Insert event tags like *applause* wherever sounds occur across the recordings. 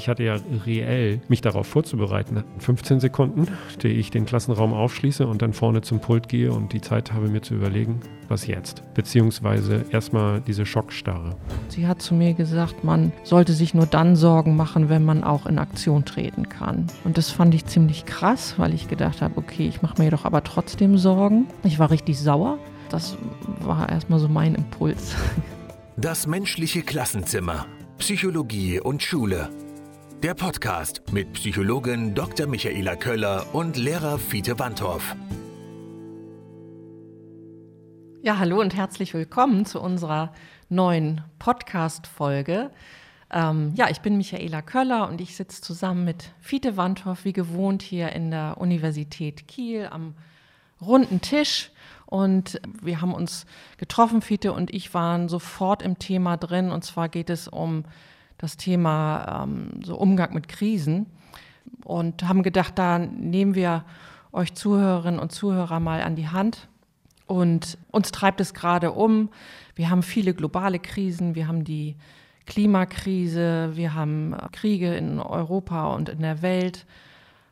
ich hatte ja reell mich darauf vorzubereiten. In 15 Sekunden, die ich den Klassenraum aufschließe und dann vorne zum Pult gehe und die Zeit habe, mir zu überlegen, was jetzt? Beziehungsweise erstmal diese Schockstarre. Sie hat zu mir gesagt, man sollte sich nur dann Sorgen machen, wenn man auch in Aktion treten kann. Und das fand ich ziemlich krass, weil ich gedacht habe, okay, ich mache mir doch aber trotzdem Sorgen. Ich war richtig sauer. Das war erstmal so mein Impuls. Das menschliche Klassenzimmer. Psychologie und Schule. Der Podcast mit Psychologin Dr. Michaela Köller und Lehrer Fiete Wandorf. Ja, hallo und herzlich willkommen zu unserer neuen Podcast-Folge. Ähm, ja, ich bin Michaela Köller und ich sitze zusammen mit Fiete Wandhoff, wie gewohnt, hier in der Universität Kiel am runden Tisch. Und wir haben uns getroffen, Fiete und ich waren sofort im Thema drin. Und zwar geht es um das Thema ähm, so Umgang mit Krisen. Und haben gedacht, da nehmen wir euch Zuhörerinnen und Zuhörer mal an die Hand. Und uns treibt es gerade um. Wir haben viele globale Krisen. Wir haben die Klimakrise. Wir haben Kriege in Europa und in der Welt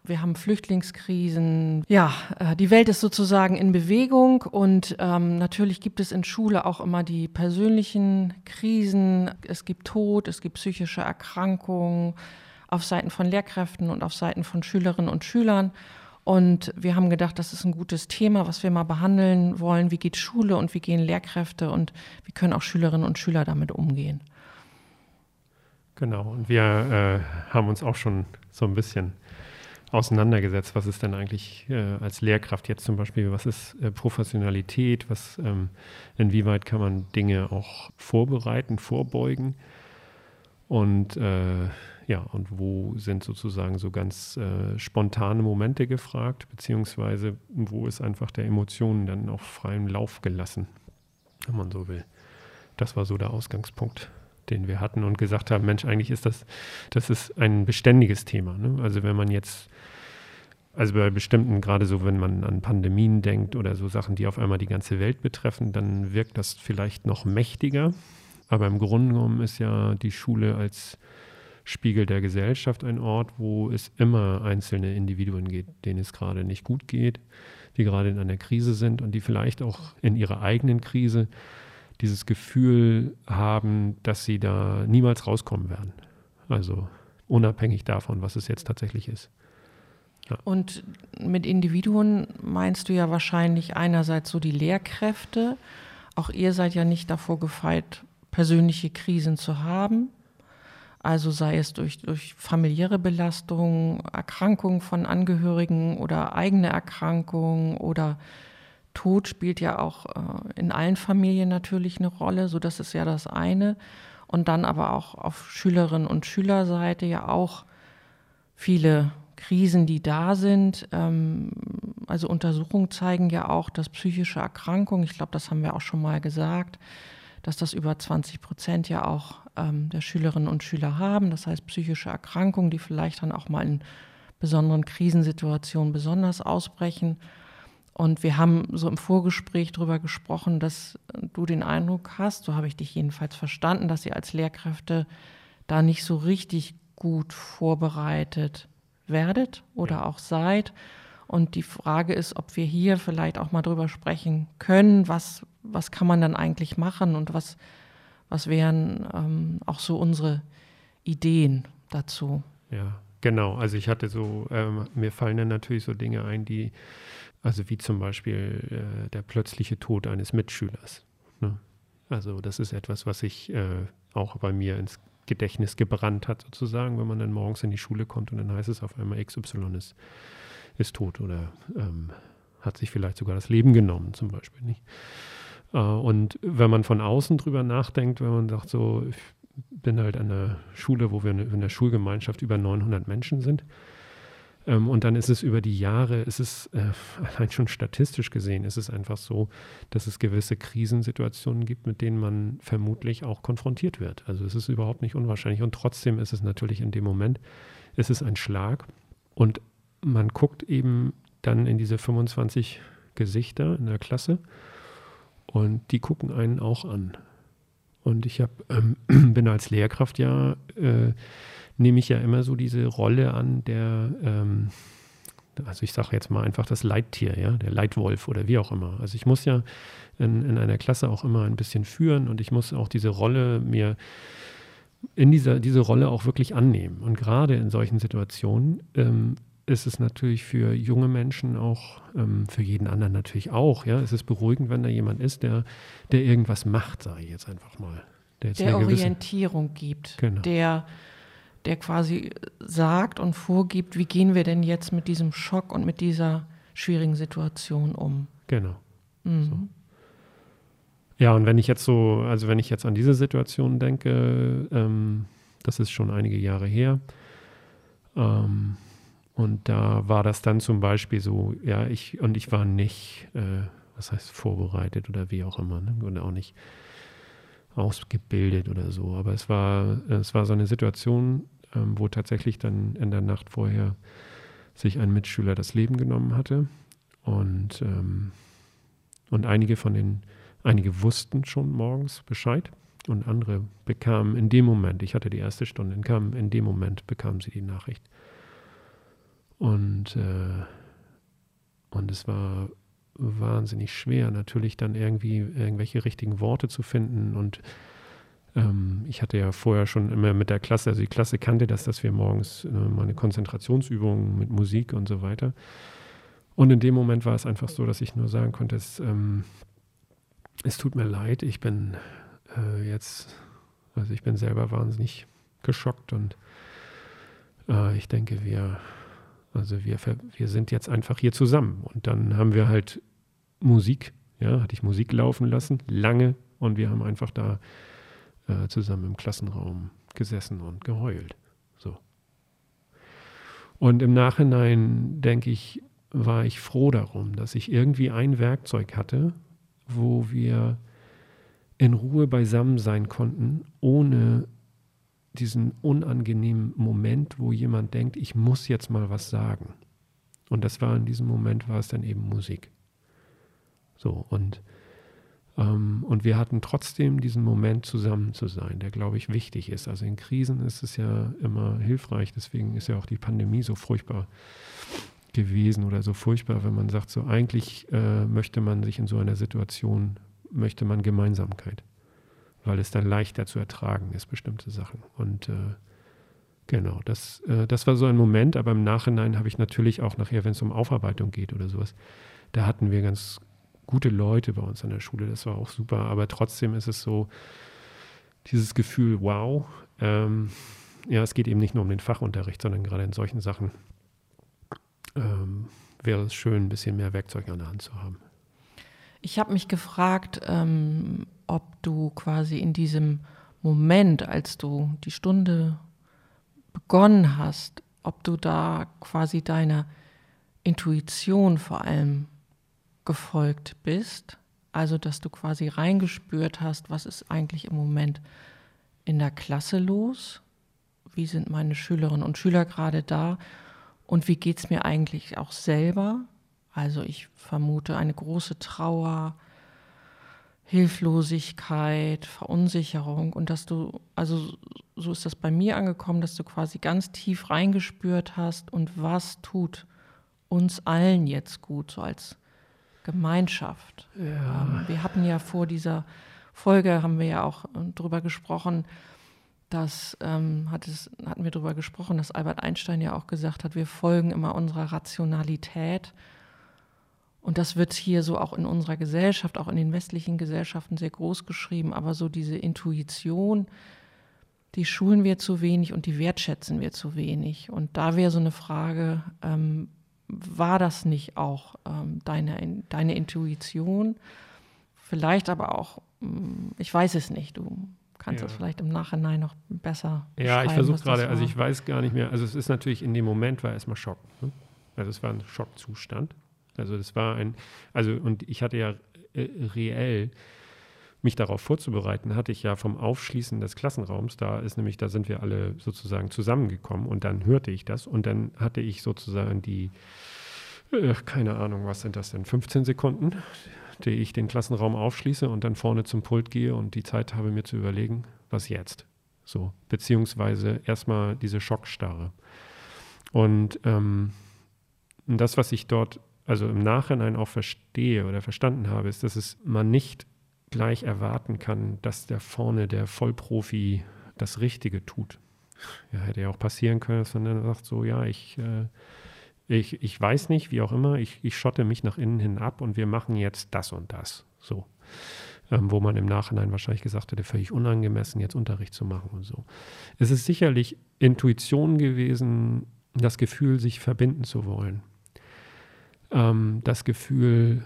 wir haben Flüchtlingskrisen. Ja, äh, die Welt ist sozusagen in Bewegung und ähm, natürlich gibt es in Schule auch immer die persönlichen Krisen. Es gibt Tod, es gibt psychische Erkrankungen auf Seiten von Lehrkräften und auf Seiten von Schülerinnen und Schülern. Und wir haben gedacht, das ist ein gutes Thema, was wir mal behandeln wollen. Wie geht Schule und wie gehen Lehrkräfte und wie können auch Schülerinnen und Schüler damit umgehen? Genau, und wir äh, haben uns auch schon so ein bisschen auseinandergesetzt. Was ist denn eigentlich äh, als Lehrkraft jetzt zum Beispiel, was ist äh, Professionalität, was, ähm, inwieweit kann man Dinge auch vorbereiten, vorbeugen und äh, ja, und wo sind sozusagen so ganz äh, spontane Momente gefragt, beziehungsweise wo ist einfach der Emotionen dann auf freiem Lauf gelassen, wenn man so will. Das war so der Ausgangspunkt den wir hatten und gesagt haben, Mensch, eigentlich ist das, das ist ein beständiges Thema. Ne? Also wenn man jetzt also bei bestimmten, gerade so, wenn man an Pandemien denkt oder so Sachen, die auf einmal die ganze Welt betreffen, dann wirkt das vielleicht noch mächtiger. Aber im Grunde genommen ist ja die Schule als Spiegel der Gesellschaft ein Ort, wo es immer einzelne Individuen geht, denen es gerade nicht gut geht, die gerade in einer Krise sind und die vielleicht auch in ihrer eigenen Krise dieses Gefühl haben, dass sie da niemals rauskommen werden. Also unabhängig davon, was es jetzt tatsächlich ist. Und mit Individuen meinst du ja wahrscheinlich einerseits so die Lehrkräfte. Auch ihr seid ja nicht davor gefeit, persönliche Krisen zu haben. Also sei es durch, durch familiäre Belastung, Erkrankungen von Angehörigen oder eigene Erkrankungen oder Tod spielt ja auch äh, in allen Familien natürlich eine Rolle, so das ist ja das eine. Und dann aber auch auf Schülerinnen und Schülerseite ja auch viele Krisen, die da sind. Ähm, also Untersuchungen zeigen ja auch, dass psychische Erkrankungen, ich glaube, das haben wir auch schon mal gesagt, dass das über 20 Prozent ja auch ähm, der Schülerinnen und Schüler haben. Das heißt psychische Erkrankungen, die vielleicht dann auch mal in besonderen Krisensituationen besonders ausbrechen. Und wir haben so im Vorgespräch darüber gesprochen, dass du den Eindruck hast, so habe ich dich jedenfalls verstanden, dass ihr als Lehrkräfte da nicht so richtig gut vorbereitet werdet oder ja. auch seid. Und die Frage ist, ob wir hier vielleicht auch mal drüber sprechen können, was, was kann man dann eigentlich machen und was, was wären ähm, auch so unsere Ideen dazu. Ja, genau. Also ich hatte so, ähm, mir fallen dann natürlich so Dinge ein, die, also wie zum Beispiel äh, der plötzliche Tod eines Mitschülers. Ne? Also das ist etwas, was ich äh, auch bei mir ins Gedächtnis gebrannt hat, sozusagen, wenn man dann morgens in die Schule kommt und dann heißt es auf einmal XY ist, ist tot oder ähm, hat sich vielleicht sogar das Leben genommen, zum Beispiel. Nicht? Äh, und wenn man von außen drüber nachdenkt, wenn man sagt, so, ich bin halt an der Schule, wo wir in der Schulgemeinschaft über 900 Menschen sind, ähm, und dann ist es über die Jahre, ist es äh, allein schon statistisch gesehen, ist es einfach so, dass es gewisse Krisensituationen gibt, mit denen man vermutlich auch konfrontiert wird. Also es ist überhaupt nicht unwahrscheinlich. Und trotzdem ist es natürlich in dem Moment, ist es ein Schlag. Und man guckt eben dann in diese 25 Gesichter in der Klasse und die gucken einen auch an. Und ich hab, ähm, *clears throat* bin als Lehrkraft ja äh, nehme ich ja immer so diese Rolle an, der, ähm, also ich sage jetzt mal einfach das Leittier, ja, der Leitwolf oder wie auch immer. Also ich muss ja in, in einer Klasse auch immer ein bisschen führen und ich muss auch diese Rolle mir in dieser diese Rolle auch wirklich annehmen. Und gerade in solchen Situationen ähm, ist es natürlich für junge Menschen auch, ähm, für jeden anderen natürlich auch, ja, es ist beruhigend, wenn da jemand ist, der, der irgendwas macht, sage ich jetzt einfach mal. Der, der Orientierung gibt, genau. der, der quasi sagt und vorgibt, wie gehen wir denn jetzt mit diesem Schock und mit dieser schwierigen Situation um. Genau. Mhm. So. Ja, und wenn ich jetzt so, also wenn ich jetzt an diese Situation denke, ähm, das ist schon einige Jahre her, ähm, und da war das dann zum Beispiel so, ja, ich, und ich war nicht, äh, was heißt vorbereitet oder wie auch immer, ne? und auch nicht ausgebildet oder so. Aber es war, es war so eine Situation, ähm, wo tatsächlich dann in der Nacht vorher sich ein Mitschüler das Leben genommen hatte. Und, ähm, und einige von den, einige wussten schon morgens Bescheid und andere bekamen in dem Moment, ich hatte die erste Stunde, kam, in dem Moment bekamen sie die Nachricht. Und, äh, und es war wahnsinnig schwer, natürlich dann irgendwie irgendwelche richtigen Worte zu finden. Und ähm, ich hatte ja vorher schon immer mit der Klasse, also die Klasse kannte das, dass wir morgens äh, mal eine Konzentrationsübung mit Musik und so weiter. Und in dem Moment war es einfach so, dass ich nur sagen konnte, es, ähm, es tut mir leid, ich bin äh, jetzt, also ich bin selber wahnsinnig geschockt und äh, ich denke, wir also wir, wir sind jetzt einfach hier zusammen. Und dann haben wir halt Musik, ja, hatte ich Musik laufen lassen, lange. Und wir haben einfach da äh, zusammen im Klassenraum gesessen und geheult. So. Und im Nachhinein, denke ich, war ich froh darum, dass ich irgendwie ein Werkzeug hatte, wo wir in Ruhe beisammen sein konnten, ohne diesen unangenehmen Moment, wo jemand denkt, ich muss jetzt mal was sagen. Und das war in diesem Moment, war es dann eben Musik. So, und, ähm, und wir hatten trotzdem diesen Moment zusammen zu sein, der, glaube ich, wichtig ist. Also in Krisen ist es ja immer hilfreich, deswegen ist ja auch die Pandemie so furchtbar gewesen oder so furchtbar, wenn man sagt, so eigentlich äh, möchte man sich in so einer Situation, möchte man Gemeinsamkeit weil es dann leichter zu ertragen ist, bestimmte Sachen. Und äh, genau, das, äh, das war so ein Moment, aber im Nachhinein habe ich natürlich auch nachher, wenn es um Aufarbeitung geht oder sowas, da hatten wir ganz gute Leute bei uns an der Schule, das war auch super, aber trotzdem ist es so, dieses Gefühl, wow, ähm, ja, es geht eben nicht nur um den Fachunterricht, sondern gerade in solchen Sachen ähm, wäre es schön, ein bisschen mehr Werkzeug an der Hand zu haben. Ich habe mich gefragt, ähm, ob du quasi in diesem Moment, als du die Stunde begonnen hast, ob du da quasi deiner Intuition vor allem gefolgt bist. Also, dass du quasi reingespürt hast, was ist eigentlich im Moment in der Klasse los? Wie sind meine Schülerinnen und Schüler gerade da? Und wie geht es mir eigentlich auch selber? Also ich vermute eine große Trauer, Hilflosigkeit, Verunsicherung und dass du, also so ist das bei mir angekommen, dass du quasi ganz tief reingespürt hast und was tut uns allen jetzt gut, so als Gemeinschaft. Ja. Ähm, wir hatten ja vor dieser Folge, haben wir ja auch äh, drüber gesprochen, dass ähm, hat es, hatten wir darüber gesprochen, dass Albert Einstein ja auch gesagt hat, wir folgen immer unserer Rationalität und das wird hier so auch in unserer Gesellschaft, auch in den westlichen Gesellschaften sehr groß geschrieben, aber so diese Intuition, die schulen wir zu wenig und die wertschätzen wir zu wenig. Und da wäre so eine Frage, ähm, war das nicht auch ähm, deine, deine Intuition? Vielleicht aber auch, mm, ich weiß es nicht, du kannst ja. das vielleicht im Nachhinein noch besser Ja, ich versuche gerade, also ich weiß gar nicht mehr, also es ist natürlich in dem Moment war erstmal Schock. Ne? Also es war ein Schockzustand. Also das war ein, also und ich hatte ja äh, reell mich darauf vorzubereiten, hatte ich ja vom Aufschließen des Klassenraums, da ist nämlich, da sind wir alle sozusagen zusammengekommen und dann hörte ich das und dann hatte ich sozusagen die, äh, keine Ahnung, was sind das denn, 15 Sekunden, die ich den Klassenraum aufschließe und dann vorne zum Pult gehe und die Zeit habe, mir zu überlegen, was jetzt. So, beziehungsweise erstmal diese Schockstarre. Und ähm, das, was ich dort also im Nachhinein auch verstehe oder verstanden habe, ist, dass es man nicht gleich erwarten kann, dass der vorne der Vollprofi das Richtige tut. Ja, hätte ja auch passieren können, dass man dann sagt, so, ja, ich, äh, ich, ich weiß nicht, wie auch immer, ich, ich schotte mich nach innen hin ab und wir machen jetzt das und das. So. Ähm, wo man im Nachhinein wahrscheinlich gesagt hätte, völlig unangemessen, jetzt Unterricht zu machen und so. Es ist sicherlich Intuition gewesen, das Gefühl, sich verbinden zu wollen ähm, das Gefühl,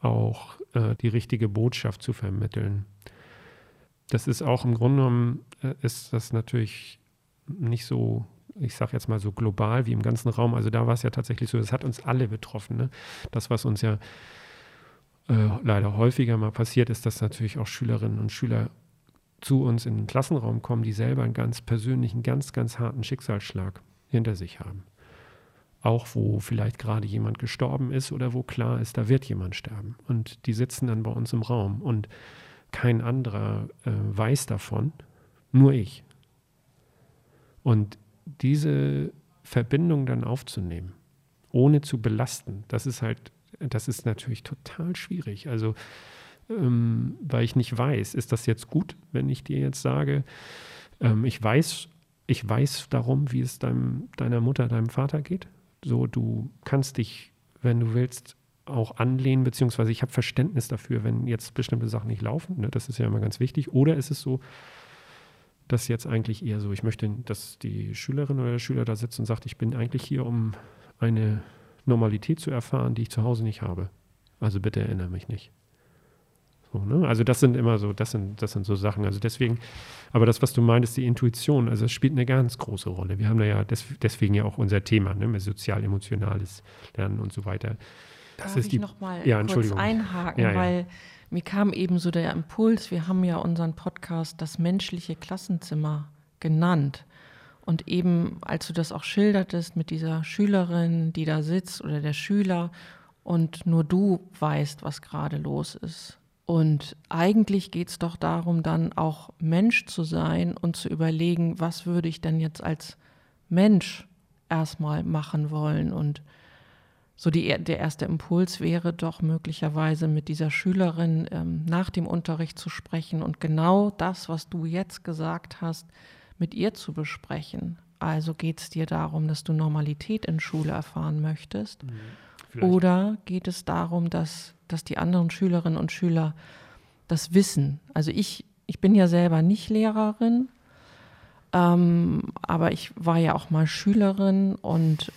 auch äh, die richtige Botschaft zu vermitteln. Das ist auch im Grunde genommen, äh, ist das natürlich nicht so, ich sage jetzt mal so global wie im ganzen Raum. Also da war es ja tatsächlich so, es hat uns alle betroffen. Ne? Das, was uns ja äh, leider häufiger mal passiert, ist, dass natürlich auch Schülerinnen und Schüler zu uns in den Klassenraum kommen, die selber einen ganz persönlichen, ganz, ganz harten Schicksalsschlag hinter sich haben auch wo vielleicht gerade jemand gestorben ist oder wo klar ist, da wird jemand sterben. Und die sitzen dann bei uns im Raum und kein anderer äh, weiß davon, nur ich. Und diese Verbindung dann aufzunehmen, ohne zu belasten, das ist halt, das ist natürlich total schwierig. Also, ähm, weil ich nicht weiß, ist das jetzt gut, wenn ich dir jetzt sage, ähm, ich weiß, ich weiß darum, wie es deinem, deiner Mutter, deinem Vater geht? So, du kannst dich, wenn du willst, auch anlehnen, beziehungsweise ich habe Verständnis dafür, wenn jetzt bestimmte Sachen nicht laufen. Ne? Das ist ja immer ganz wichtig. Oder ist es so, dass jetzt eigentlich eher so, ich möchte, dass die Schülerin oder der Schüler da sitzt und sagt, ich bin eigentlich hier, um eine Normalität zu erfahren, die ich zu Hause nicht habe. Also bitte erinnere mich nicht. So, ne? Also das sind immer so, das sind, das sind so Sachen. Also deswegen, aber das, was du meintest, die Intuition, also es spielt eine ganz große Rolle. Wir haben da ja des, deswegen ja auch unser Thema, ne, sozial-emotionales Lernen und so weiter. Das Darf ist ich die, noch mal ja, kurz einhaken, ja, ja. weil mir kam eben so der Impuls, wir haben ja unseren Podcast das menschliche Klassenzimmer genannt. Und eben, als du das auch schildertest mit dieser Schülerin, die da sitzt oder der Schüler und nur du weißt, was gerade los ist. Und eigentlich geht es doch darum, dann auch Mensch zu sein und zu überlegen, was würde ich denn jetzt als Mensch erstmal machen wollen. Und so die, der erste Impuls wäre doch möglicherweise mit dieser Schülerin ähm, nach dem Unterricht zu sprechen und genau das, was du jetzt gesagt hast, mit ihr zu besprechen. Also geht es dir darum, dass du Normalität in Schule erfahren möchtest? Mhm. Oder geht es darum, dass dass die anderen Schülerinnen und Schüler das wissen. Also ich, ich bin ja selber nicht Lehrerin, ähm, aber ich war ja auch mal Schülerin und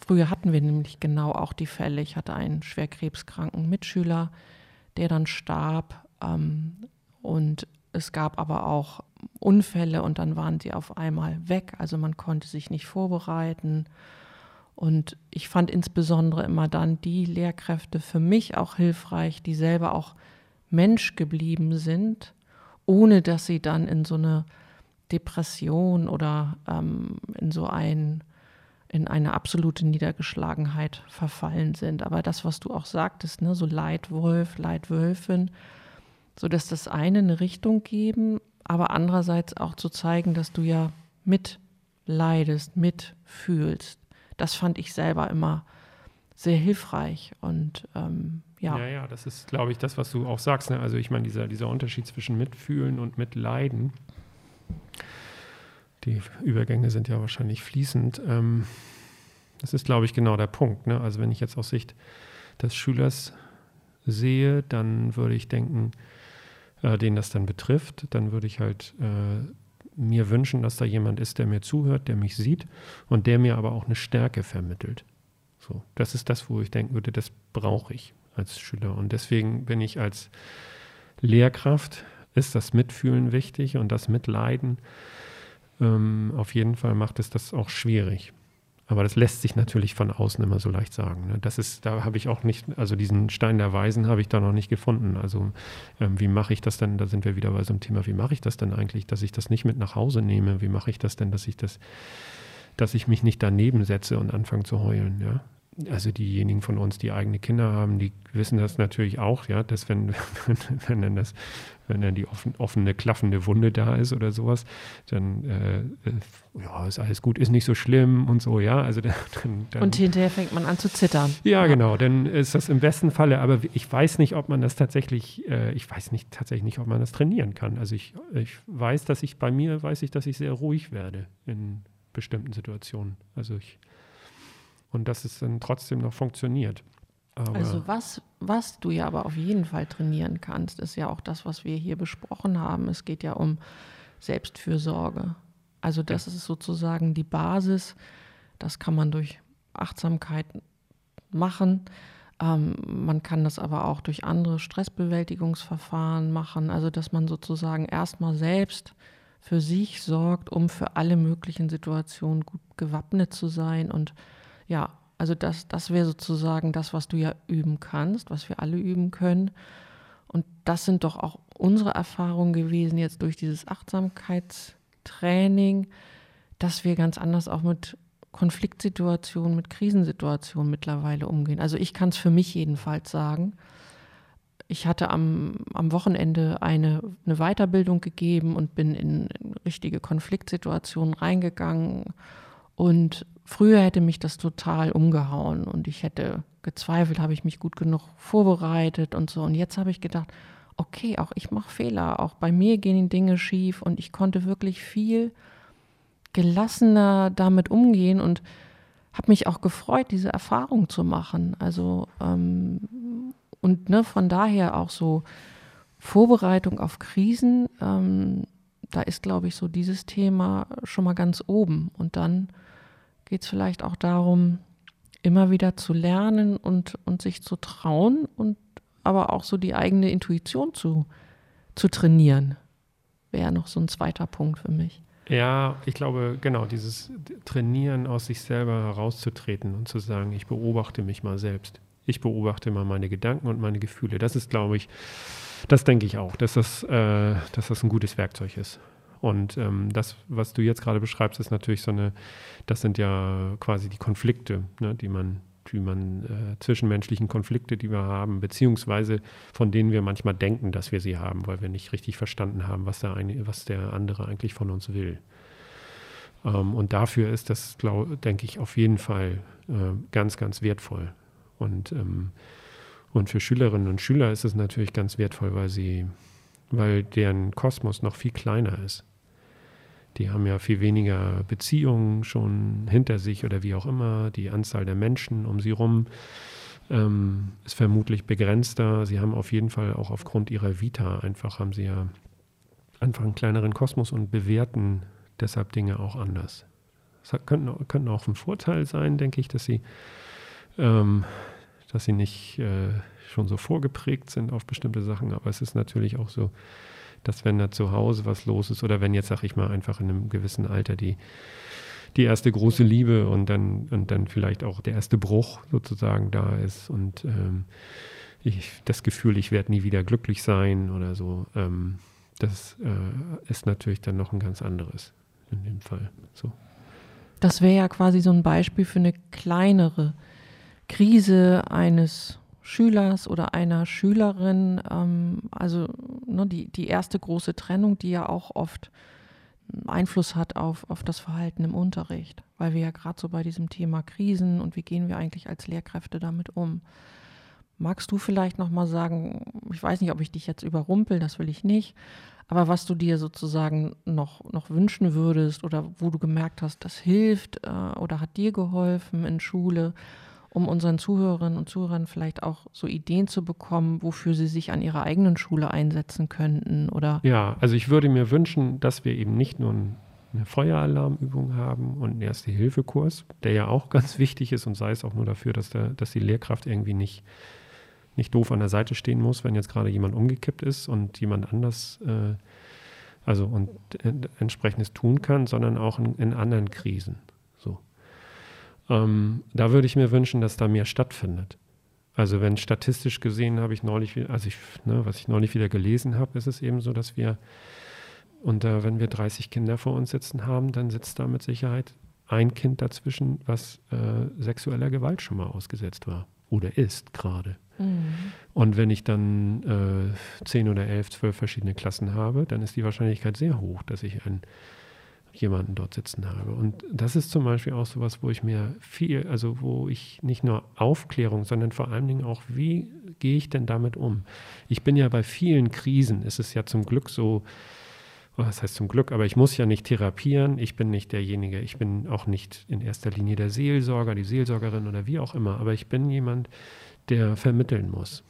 früher hatten wir nämlich genau auch die Fälle. Ich hatte einen schwer krebskranken Mitschüler, der dann starb ähm, und es gab aber auch Unfälle und dann waren sie auf einmal weg. Also man konnte sich nicht vorbereiten und ich fand insbesondere immer dann die Lehrkräfte für mich auch hilfreich, die selber auch Mensch geblieben sind, ohne dass sie dann in so eine Depression oder ähm, in so ein in eine absolute Niedergeschlagenheit verfallen sind. Aber das, was du auch sagtest, ne, so Leitwolf, Leitwölfin, so dass das eine eine Richtung geben, aber andererseits auch zu zeigen, dass du ja mitleidest, mitfühlst das fand ich selber immer sehr hilfreich und ähm, ja. Ja, ja, das ist, glaube ich, das, was du auch sagst. Ne? Also ich meine, dieser, dieser Unterschied zwischen Mitfühlen und Mitleiden, die Übergänge sind ja wahrscheinlich fließend. Ähm, das ist, glaube ich, genau der Punkt. Ne? Also wenn ich jetzt aus Sicht des Schülers sehe, dann würde ich denken, äh, den das dann betrifft, dann würde ich halt äh, mir wünschen, dass da jemand ist, der mir zuhört, der mich sieht und der mir aber auch eine Stärke vermittelt. So, das ist das, wo ich denken würde, das brauche ich als Schüler. Und deswegen bin ich als Lehrkraft, ist das Mitfühlen wichtig und das Mitleiden. Ähm, auf jeden Fall macht es das auch schwierig. Aber das lässt sich natürlich von außen immer so leicht sagen. Ne? Das ist, da habe ich auch nicht, also diesen Stein der Weisen habe ich da noch nicht gefunden. Also ähm, wie mache ich das denn? Da sind wir wieder bei so einem Thema, wie mache ich das denn eigentlich, dass ich das nicht mit nach Hause nehme? Wie mache ich das denn, dass ich das, dass ich mich nicht daneben setze und anfange zu heulen? Ja? Also diejenigen von uns, die eigene Kinder haben, die wissen das natürlich auch, ja, dass wenn, *laughs* wenn, dann das, wenn dann die offen, offene, klaffende Wunde da ist oder sowas, dann äh, äh, ja, ist alles gut, ist nicht so schlimm und so, ja. Also *laughs* dann, dann, und hinterher fängt man an zu zittern. Ja, ja, genau, dann ist das im besten Falle, aber ich weiß nicht, ob man das tatsächlich, äh, ich weiß nicht tatsächlich nicht, ob man das trainieren kann. Also ich, ich weiß, dass ich bei mir weiß ich, dass ich sehr ruhig werde in bestimmten Situationen. Also ich und dass es dann trotzdem noch funktioniert. Aber also was, was du ja aber auf jeden Fall trainieren kannst, ist ja auch das, was wir hier besprochen haben. Es geht ja um Selbstfürsorge. Also das ja. ist sozusagen die Basis. Das kann man durch Achtsamkeit machen. Ähm, man kann das aber auch durch andere Stressbewältigungsverfahren machen. Also dass man sozusagen erstmal selbst für sich sorgt, um für alle möglichen Situationen gut gewappnet zu sein und ja, also das, das wäre sozusagen das, was du ja üben kannst, was wir alle üben können. Und das sind doch auch unsere Erfahrungen gewesen jetzt durch dieses Achtsamkeitstraining, dass wir ganz anders auch mit Konfliktsituationen, mit Krisensituationen mittlerweile umgehen. Also ich kann es für mich jedenfalls sagen. Ich hatte am, am Wochenende eine, eine Weiterbildung gegeben und bin in, in richtige Konfliktsituationen reingegangen und Früher hätte mich das total umgehauen und ich hätte gezweifelt, habe ich mich gut genug vorbereitet und so. Und jetzt habe ich gedacht, okay, auch ich mache Fehler, auch bei mir gehen Dinge schief und ich konnte wirklich viel gelassener damit umgehen und habe mich auch gefreut, diese Erfahrung zu machen. Also ähm, und ne, von daher auch so Vorbereitung auf Krisen, ähm, da ist, glaube ich, so dieses Thema schon mal ganz oben. Und dann geht es vielleicht auch darum, immer wieder zu lernen und, und sich zu trauen und aber auch so die eigene Intuition zu, zu trainieren. Wäre noch so ein zweiter Punkt für mich. Ja, ich glaube, genau, dieses Trainieren aus sich selber herauszutreten und zu sagen, ich beobachte mich mal selbst. Ich beobachte mal meine Gedanken und meine Gefühle. Das ist, glaube ich, das denke ich auch, dass das, äh, dass das ein gutes Werkzeug ist. Und ähm, das, was du jetzt gerade beschreibst, ist natürlich so eine, das sind ja quasi die Konflikte, ne, die man, die man, äh, zwischenmenschlichen Konflikte, die wir haben, beziehungsweise von denen wir manchmal denken, dass wir sie haben, weil wir nicht richtig verstanden haben, was der, eine, was der andere eigentlich von uns will. Ähm, und dafür ist das, denke ich, auf jeden Fall äh, ganz, ganz wertvoll. Und, ähm, und für Schülerinnen und Schüler ist es natürlich ganz wertvoll, weil sie, weil deren Kosmos noch viel kleiner ist. Die haben ja viel weniger Beziehungen schon hinter sich oder wie auch immer. Die Anzahl der Menschen um sie rum ähm, ist vermutlich begrenzter. Sie haben auf jeden Fall auch aufgrund ihrer Vita einfach, haben sie ja einfach einen kleineren Kosmos und bewerten deshalb Dinge auch anders. Das könnte, könnte auch ein Vorteil sein, denke ich, dass sie, ähm, dass sie nicht äh, schon so vorgeprägt sind auf bestimmte Sachen. Aber es ist natürlich auch so, dass wenn da zu Hause was los ist oder wenn jetzt, sag ich mal, einfach in einem gewissen Alter die, die erste große Liebe und dann, und dann vielleicht auch der erste Bruch sozusagen da ist und ähm, ich, das Gefühl, ich werde nie wieder glücklich sein oder so, ähm, das äh, ist natürlich dann noch ein ganz anderes in dem Fall. So. Das wäre ja quasi so ein Beispiel für eine kleinere Krise eines Schülers oder einer Schülerin, ähm, also ne, die, die erste große Trennung, die ja auch oft Einfluss hat auf, auf das Verhalten im Unterricht, weil wir ja gerade so bei diesem Thema Krisen und wie gehen wir eigentlich als Lehrkräfte damit um. Magst du vielleicht noch mal sagen, ich weiß nicht, ob ich dich jetzt überrumpel, das will ich nicht, aber was du dir sozusagen noch, noch wünschen würdest oder wo du gemerkt hast, das hilft äh, oder hat dir geholfen in Schule, um unseren Zuhörerinnen und Zuhörern vielleicht auch so Ideen zu bekommen, wofür sie sich an ihrer eigenen Schule einsetzen könnten oder Ja, also ich würde mir wünschen, dass wir eben nicht nur eine Feueralarmübung haben und einen Erste-Hilfe-Kurs, der ja auch *laughs* ganz wichtig ist und sei es auch nur dafür, dass, der, dass die Lehrkraft irgendwie nicht, nicht doof an der Seite stehen muss, wenn jetzt gerade jemand umgekippt ist und jemand anders äh, also und äh, entsprechendes tun kann, sondern auch in, in anderen Krisen. Ähm, da würde ich mir wünschen, dass da mehr stattfindet. Also wenn statistisch gesehen habe ich neulich, also ich, ne, was ich neulich wieder gelesen habe, ist es eben so, dass wir, und äh, wenn wir 30 Kinder vor uns sitzen haben, dann sitzt da mit Sicherheit ein Kind dazwischen, was äh, sexueller Gewalt schon mal ausgesetzt war oder ist gerade. Mhm. Und wenn ich dann äh, zehn oder elf, zwölf verschiedene Klassen habe, dann ist die Wahrscheinlichkeit sehr hoch, dass ich einen, jemanden dort sitzen habe. Und das ist zum Beispiel auch so was, wo ich mir viel, also wo ich nicht nur Aufklärung, sondern vor allen Dingen auch, wie gehe ich denn damit um? Ich bin ja bei vielen Krisen, ist es ja zum Glück so, was heißt zum Glück, aber ich muss ja nicht therapieren, ich bin nicht derjenige, ich bin auch nicht in erster Linie der Seelsorger, die Seelsorgerin oder wie auch immer, aber ich bin jemand, der vermitteln muss.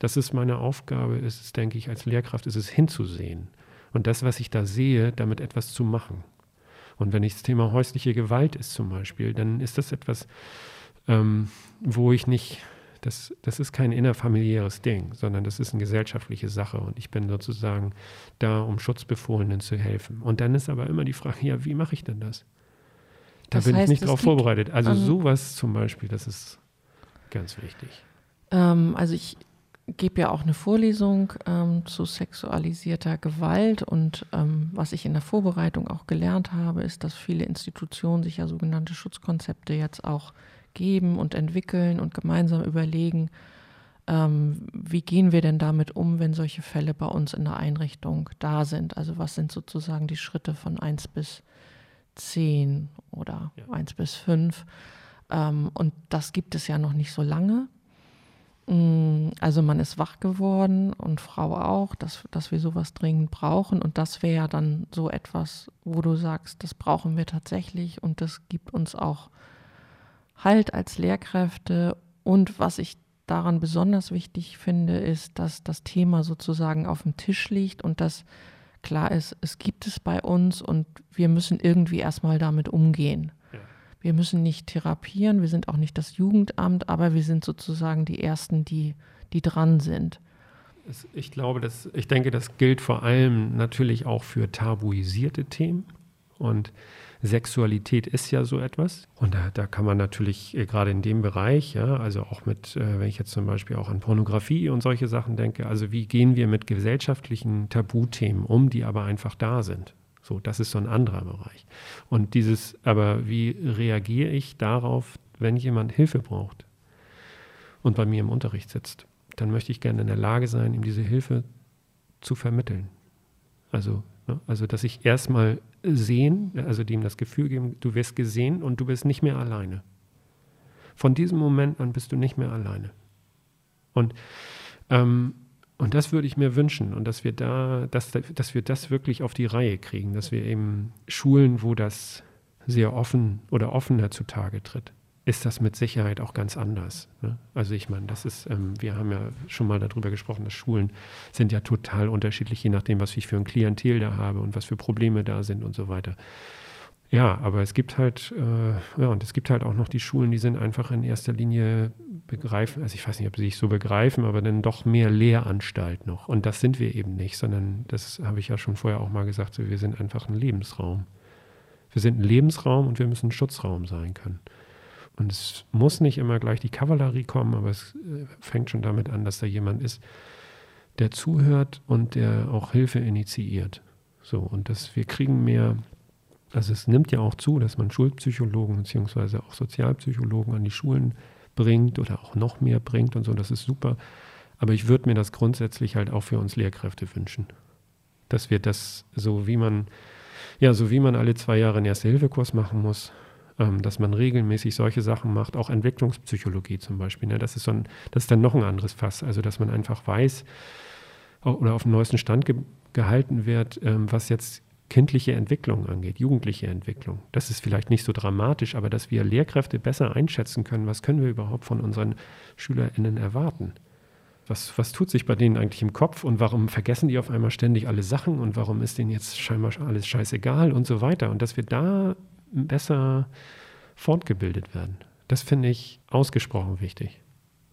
Das ist meine Aufgabe, ist es, denke ich, als Lehrkraft, ist es hinzusehen und das, was ich da sehe, damit etwas zu machen. Und wenn ich das Thema häusliche Gewalt ist zum Beispiel, dann ist das etwas, ähm, wo ich nicht das, das ist kein innerfamiliäres Ding, sondern das ist eine gesellschaftliche Sache und ich bin sozusagen da, um Schutzbefohlenen zu helfen. Und dann ist aber immer die Frage, ja, wie mache ich denn das? Da das bin heißt, ich nicht darauf vorbereitet. Also um, sowas zum Beispiel, das ist ganz wichtig. Ähm, also ich gebe ja auch eine Vorlesung ähm, zu sexualisierter Gewalt und ähm, was ich in der Vorbereitung auch gelernt habe, ist, dass viele Institutionen sich ja sogenannte Schutzkonzepte jetzt auch geben und entwickeln und gemeinsam überlegen, ähm, wie gehen wir denn damit um, wenn solche Fälle bei uns in der Einrichtung da sind? Also was sind sozusagen die Schritte von 1 bis 10 oder ja. 1 bis 5? Ähm, und das gibt es ja noch nicht so lange. Mm, also man ist wach geworden und Frau auch, dass, dass wir sowas dringend brauchen. Und das wäre dann so etwas, wo du sagst, das brauchen wir tatsächlich und das gibt uns auch Halt als Lehrkräfte. Und was ich daran besonders wichtig finde, ist, dass das Thema sozusagen auf dem Tisch liegt und dass klar ist, es gibt es bei uns und wir müssen irgendwie erstmal damit umgehen. Ja. Wir müssen nicht therapieren, wir sind auch nicht das Jugendamt, aber wir sind sozusagen die Ersten, die, die dran sind. Ich glaube, dass, ich denke, das gilt vor allem natürlich auch für tabuisierte Themen. Und Sexualität ist ja so etwas. Und da, da kann man natürlich äh, gerade in dem Bereich, ja, also auch mit, äh, wenn ich jetzt zum Beispiel auch an Pornografie und solche Sachen denke, also wie gehen wir mit gesellschaftlichen Tabuthemen um, die aber einfach da sind. So, das ist so ein anderer Bereich. Und dieses, aber wie reagiere ich darauf, wenn jemand Hilfe braucht und bei mir im Unterricht sitzt? Dann möchte ich gerne in der Lage sein, ihm diese Hilfe zu vermitteln. Also, ne, also dass ich erstmal sehen, also dem das Gefühl geben, du wirst gesehen und du bist nicht mehr alleine. Von diesem Moment an bist du nicht mehr alleine. Und, ähm, und das würde ich mir wünschen und dass wir da, dass, dass wir das wirklich auf die Reihe kriegen, dass wir eben Schulen, wo das sehr offen oder offener zutage tritt, ist das mit Sicherheit auch ganz anders. Ne? Also ich meine, das ist, ähm, wir haben ja schon mal darüber gesprochen, dass Schulen sind ja total unterschiedlich, je nachdem, was ich für ein Klientel da habe und was für Probleme da sind und so weiter. Ja, aber es gibt halt, äh, ja, und es gibt halt auch noch die Schulen, die sind einfach in erster Linie begreifen, also ich weiß nicht, ob sie sich so begreifen, aber dann doch mehr Lehranstalt noch. Und das sind wir eben nicht, sondern das habe ich ja schon vorher auch mal gesagt, so, wir sind einfach ein Lebensraum. Wir sind ein Lebensraum und wir müssen ein Schutzraum sein können. Und es muss nicht immer gleich die Kavallerie kommen, aber es äh, fängt schon damit an, dass da jemand ist, der zuhört und der auch Hilfe initiiert. So, und dass wir kriegen mehr, also es nimmt ja auch zu, dass man Schulpsychologen bzw. auch Sozialpsychologen an die Schulen bringt oder auch noch mehr bringt und so, das ist super. Aber ich würde mir das grundsätzlich halt auch für uns Lehrkräfte wünschen. Dass wir das so wie man, ja, so wie man alle zwei Jahre einen Erste-Hilfe-Kurs machen muss, ähm, dass man regelmäßig solche Sachen macht, auch Entwicklungspsychologie zum Beispiel. Ne? Das, ist so ein, das ist dann noch ein anderes Fass. Also, dass man einfach weiß oder auf dem neuesten Stand ge gehalten wird, ähm, was jetzt kindliche Entwicklung angeht, jugendliche Entwicklung. Das ist vielleicht nicht so dramatisch, aber dass wir Lehrkräfte besser einschätzen können, was können wir überhaupt von unseren SchülerInnen erwarten. Was, was tut sich bei denen eigentlich im Kopf und warum vergessen die auf einmal ständig alle Sachen und warum ist denen jetzt scheinbar alles scheißegal und so weiter. Und dass wir da besser fortgebildet werden. Das finde ich ausgesprochen wichtig.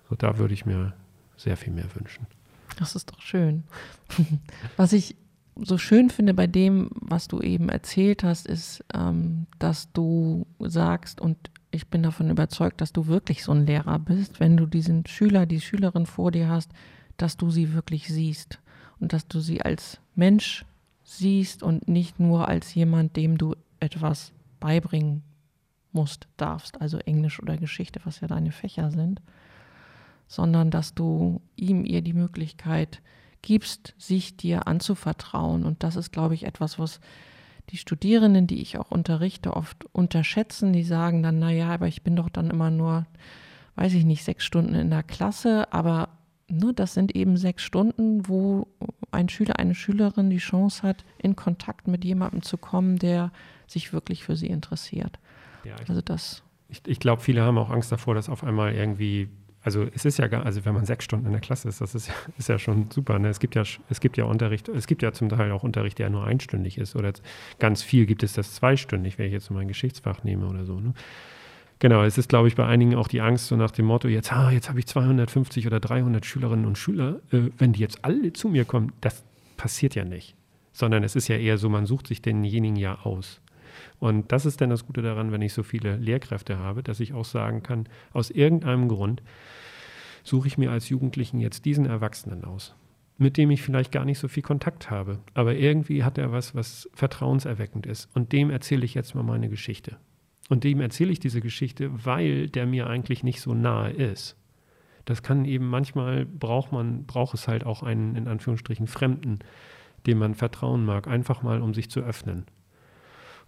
So, da würde ich mir sehr viel mehr wünschen. Das ist doch schön. *laughs* Was ich so schön finde bei dem, was du eben erzählt hast, ist, ähm, dass du sagst, und ich bin davon überzeugt, dass du wirklich so ein Lehrer bist, wenn du diesen Schüler, die Schülerin vor dir hast, dass du sie wirklich siehst. Und dass du sie als Mensch siehst und nicht nur als jemand, dem du etwas beibringen musst, darfst, also Englisch oder Geschichte, was ja deine Fächer sind, sondern dass du ihm, ihr die Möglichkeit gibst, sich dir anzuvertrauen. Und das ist, glaube ich, etwas, was die Studierenden, die ich auch unterrichte, oft unterschätzen. Die sagen dann, naja, aber ich bin doch dann immer nur, weiß ich nicht, sechs Stunden in der Klasse, aber ne, das sind eben sechs Stunden, wo ein Schüler, eine Schülerin die Chance hat, in Kontakt mit jemandem zu kommen, der sich wirklich für sie interessiert. Ja, Also das, ich, ich glaube, viele haben auch Angst davor, dass auf einmal irgendwie, also es ist ja gar, also wenn man sechs Stunden in der Klasse ist, das ist ja, *laughs* ist ja schon super. Ne? Es gibt ja, es gibt ja Unterricht, es gibt ja zum Teil auch Unterricht, der nur einstündig ist oder ganz viel gibt es das zweistündig, wenn ich jetzt mein Geschichtsfach nehme oder so. Ne? Genau, es ist, glaube ich, bei einigen auch die Angst so nach dem Motto, jetzt, ah, jetzt habe ich 250 oder 300 Schülerinnen und Schüler, äh, wenn die jetzt alle zu mir kommen, das passiert ja nicht. Sondern es ist ja eher so, man sucht sich denjenigen ja aus. Und das ist dann das Gute daran, wenn ich so viele Lehrkräfte habe, dass ich auch sagen kann, aus irgendeinem Grund suche ich mir als Jugendlichen jetzt diesen Erwachsenen aus, mit dem ich vielleicht gar nicht so viel Kontakt habe. Aber irgendwie hat er was, was vertrauenserweckend ist. Und dem erzähle ich jetzt mal meine Geschichte. Und dem erzähle ich diese Geschichte, weil der mir eigentlich nicht so nahe ist. Das kann eben manchmal braucht man, braucht es halt auch einen, in Anführungsstrichen, Fremden, dem man vertrauen mag, einfach mal, um sich zu öffnen.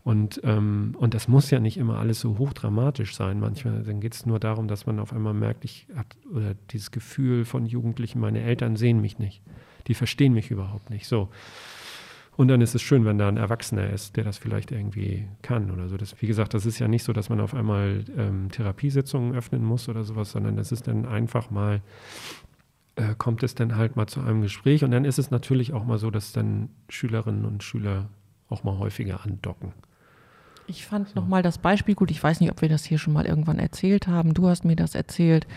Und, ähm, und das muss ja nicht immer alles so hochdramatisch sein. Manchmal geht es nur darum, dass man auf einmal merkt, ich habe oder dieses Gefühl von Jugendlichen, meine Eltern sehen mich nicht. Die verstehen mich überhaupt nicht. So. Und dann ist es schön, wenn da ein Erwachsener ist, der das vielleicht irgendwie kann oder so. Das, wie gesagt, das ist ja nicht so, dass man auf einmal ähm, Therapiesitzungen öffnen muss oder sowas, sondern das ist dann einfach mal, äh, kommt es dann halt mal zu einem Gespräch. Und dann ist es natürlich auch mal so, dass dann Schülerinnen und Schüler auch mal häufiger andocken. Ich fand so. nochmal das Beispiel gut. Ich weiß nicht, ob wir das hier schon mal irgendwann erzählt haben. Du hast mir das erzählt,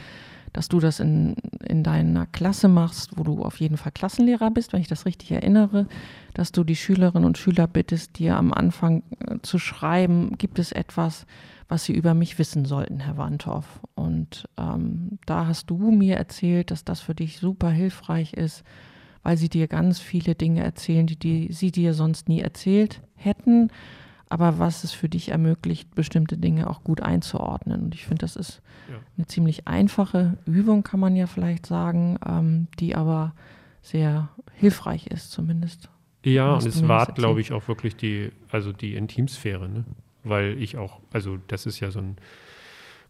dass du das in, in deiner Klasse machst, wo du auf jeden Fall Klassenlehrer bist, wenn ich das richtig erinnere, dass du die Schülerinnen und Schüler bittest, dir am Anfang äh, zu schreiben, gibt es etwas, was sie über mich wissen sollten, Herr Wandhoff. Und ähm, da hast du mir erzählt, dass das für dich super hilfreich ist, weil sie dir ganz viele Dinge erzählen, die, die sie dir sonst nie erzählt hätten aber was es für dich ermöglicht, bestimmte Dinge auch gut einzuordnen. Und ich finde, das ist ja. eine ziemlich einfache Übung, kann man ja vielleicht sagen, ähm, die aber sehr hilfreich ist, zumindest. Ja, und es wahrt, glaube ich, auch wirklich die, also die Intimsphäre, ne? Weil ich auch, also das ist ja so ein,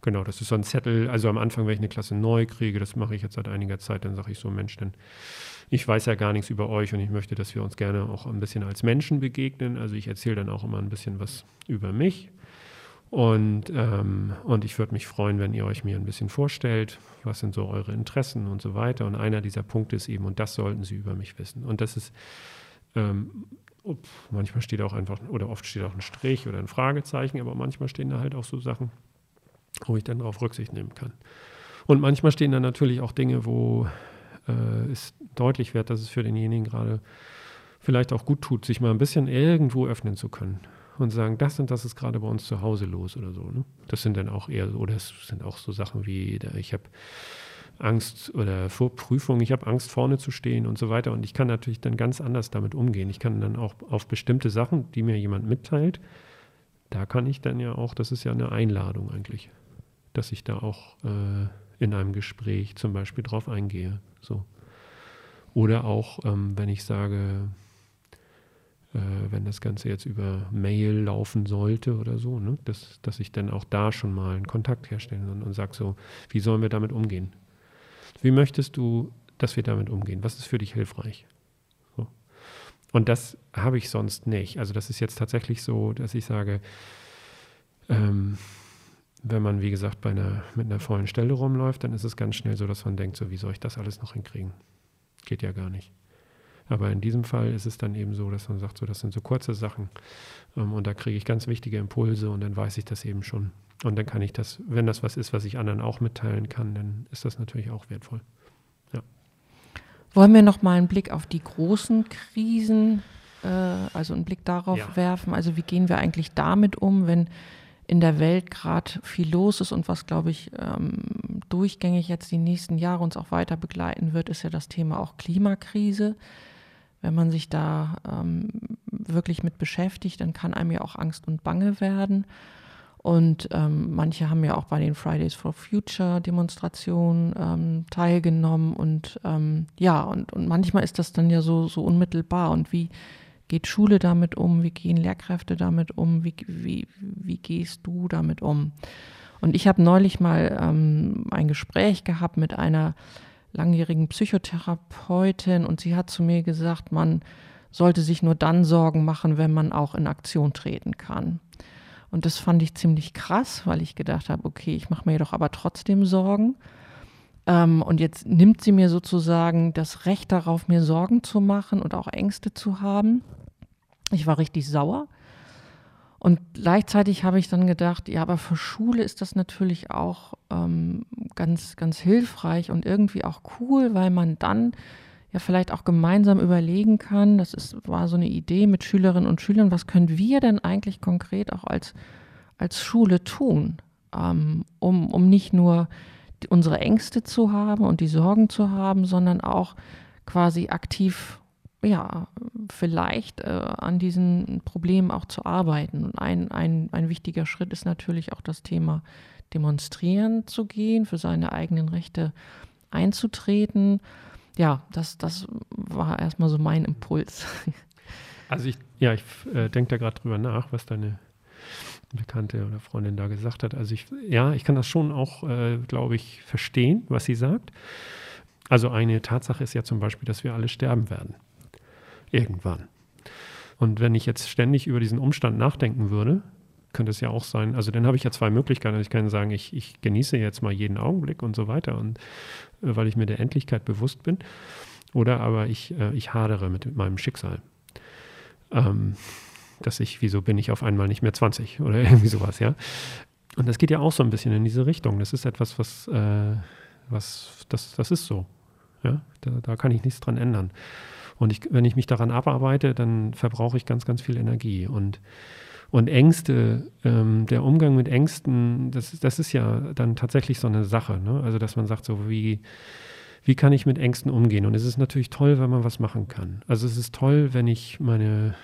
genau, das ist so ein Zettel, also am Anfang, wenn ich eine Klasse neu kriege, das mache ich jetzt seit einiger Zeit, dann sage ich so, Mensch, dann ich weiß ja gar nichts über euch und ich möchte, dass wir uns gerne auch ein bisschen als Menschen begegnen. Also ich erzähle dann auch immer ein bisschen was über mich. Und, ähm, und ich würde mich freuen, wenn ihr euch mir ein bisschen vorstellt, was sind so eure Interessen und so weiter. Und einer dieser Punkte ist eben, und das sollten sie über mich wissen. Und das ist, ähm, manchmal steht auch einfach, oder oft steht auch ein Strich oder ein Fragezeichen, aber manchmal stehen da halt auch so Sachen, wo ich dann darauf Rücksicht nehmen kann. Und manchmal stehen da natürlich auch Dinge, wo äh, es deutlich wird, dass es für denjenigen gerade vielleicht auch gut tut, sich mal ein bisschen irgendwo öffnen zu können und sagen, das und das ist gerade bei uns zu Hause los oder so. Ne? Das sind dann auch eher, oder es sind auch so Sachen wie, ich habe Angst oder vor Prüfung, ich habe Angst vorne zu stehen und so weiter. Und ich kann natürlich dann ganz anders damit umgehen. Ich kann dann auch auf bestimmte Sachen, die mir jemand mitteilt, da kann ich dann ja auch, das ist ja eine Einladung eigentlich, dass ich da auch äh, in einem Gespräch zum Beispiel drauf eingehe. So. Oder auch, ähm, wenn ich sage, äh, wenn das Ganze jetzt über Mail laufen sollte oder so, ne, dass, dass ich dann auch da schon mal einen Kontakt herstelle und, und sage so, wie sollen wir damit umgehen? Wie möchtest du, dass wir damit umgehen? Was ist für dich hilfreich? So. Und das habe ich sonst nicht. Also das ist jetzt tatsächlich so, dass ich sage, ähm, wenn man, wie gesagt, bei einer, mit einer vollen Stelle rumläuft, dann ist es ganz schnell so, dass man denkt, so, wie soll ich das alles noch hinkriegen? Geht ja gar nicht. Aber in diesem Fall ist es dann eben so, dass man sagt, so, das sind so kurze Sachen ähm, und da kriege ich ganz wichtige Impulse und dann weiß ich das eben schon. Und dann kann ich das, wenn das was ist, was ich anderen auch mitteilen kann, dann ist das natürlich auch wertvoll. Ja. Wollen wir noch mal einen Blick auf die großen Krisen, äh, also einen Blick darauf ja. werfen? Also wie gehen wir eigentlich damit um, wenn in der Welt gerade viel los ist und was, glaube ich, ähm, durchgängig jetzt die nächsten Jahre uns auch weiter begleiten wird, ist ja das Thema auch Klimakrise. Wenn man sich da ähm, wirklich mit beschäftigt, dann kann einem ja auch Angst und Bange werden. Und ähm, manche haben ja auch bei den Fridays for Future Demonstrationen ähm, teilgenommen. Und ähm, ja, und, und manchmal ist das dann ja so, so unmittelbar. Und wie geht Schule damit um? Wie gehen Lehrkräfte damit um? Wie, wie, wie gehst du damit um? Und ich habe neulich mal ähm, ein Gespräch gehabt mit einer langjährigen Psychotherapeutin und sie hat zu mir gesagt, man sollte sich nur dann Sorgen machen, wenn man auch in Aktion treten kann. Und das fand ich ziemlich krass, weil ich gedacht habe, okay, ich mache mir doch aber trotzdem Sorgen. Ähm, und jetzt nimmt sie mir sozusagen das Recht darauf, mir Sorgen zu machen und auch Ängste zu haben. Ich war richtig sauer. Und gleichzeitig habe ich dann gedacht, ja, aber für Schule ist das natürlich auch ähm, ganz, ganz hilfreich und irgendwie auch cool, weil man dann ja vielleicht auch gemeinsam überlegen kann, das ist, war so eine Idee mit Schülerinnen und Schülern, was können wir denn eigentlich konkret auch als, als Schule tun, ähm, um, um nicht nur unsere Ängste zu haben und die Sorgen zu haben, sondern auch quasi aktiv, ja, vielleicht äh, an diesen Problemen auch zu arbeiten. Und ein, ein, ein wichtiger Schritt ist natürlich auch das Thema demonstrieren zu gehen, für seine eigenen Rechte einzutreten ja, das, das war erstmal so mein Impuls. Also ich, ja, ich äh, denke da gerade drüber nach, was deine Bekannte oder Freundin da gesagt hat. Also ich, ja, ich kann das schon auch, äh, glaube ich, verstehen, was sie sagt. Also eine Tatsache ist ja zum Beispiel, dass wir alle sterben werden. Irgendwann. Und wenn ich jetzt ständig über diesen Umstand nachdenken würde, könnte es ja auch sein, also dann habe ich ja zwei Möglichkeiten. Also ich kann sagen, ich, ich genieße jetzt mal jeden Augenblick und so weiter und äh, weil ich mir der Endlichkeit bewusst bin. Oder aber ich, äh, ich hadere mit meinem Schicksal. Ähm, dass ich, wieso bin ich auf einmal nicht mehr 20 oder *laughs* irgendwie sowas, ja. Und das geht ja auch so ein bisschen in diese Richtung. Das ist etwas, was, äh, was das, das ist so. Ja? Da, da kann ich nichts dran ändern. Und ich, wenn ich mich daran abarbeite, dann verbrauche ich ganz, ganz viel Energie. Und und Ängste, ähm, der Umgang mit Ängsten, das, das ist ja dann tatsächlich so eine Sache. Ne? Also, dass man sagt, so wie, wie kann ich mit Ängsten umgehen? Und es ist natürlich toll, wenn man was machen kann. Also, es ist toll, wenn ich meine